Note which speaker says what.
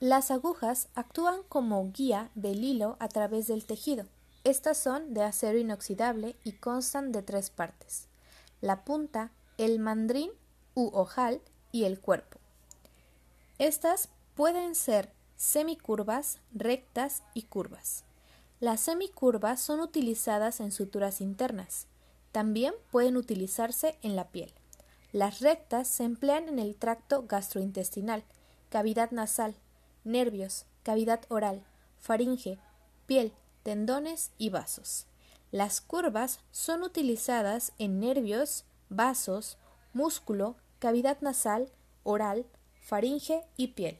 Speaker 1: Las agujas actúan como guía del hilo a través del tejido. Estas son de acero inoxidable y constan de tres partes: la punta, el mandrín u ojal y el cuerpo. Estas pueden ser semicurvas, rectas y curvas. Las semicurvas son utilizadas en suturas internas. También pueden utilizarse en la piel. Las rectas se emplean en el tracto gastrointestinal, cavidad nasal, nervios, cavidad oral, faringe, piel, tendones y vasos. Las curvas son utilizadas en nervios, vasos, músculo, cavidad nasal, oral, faringe y piel.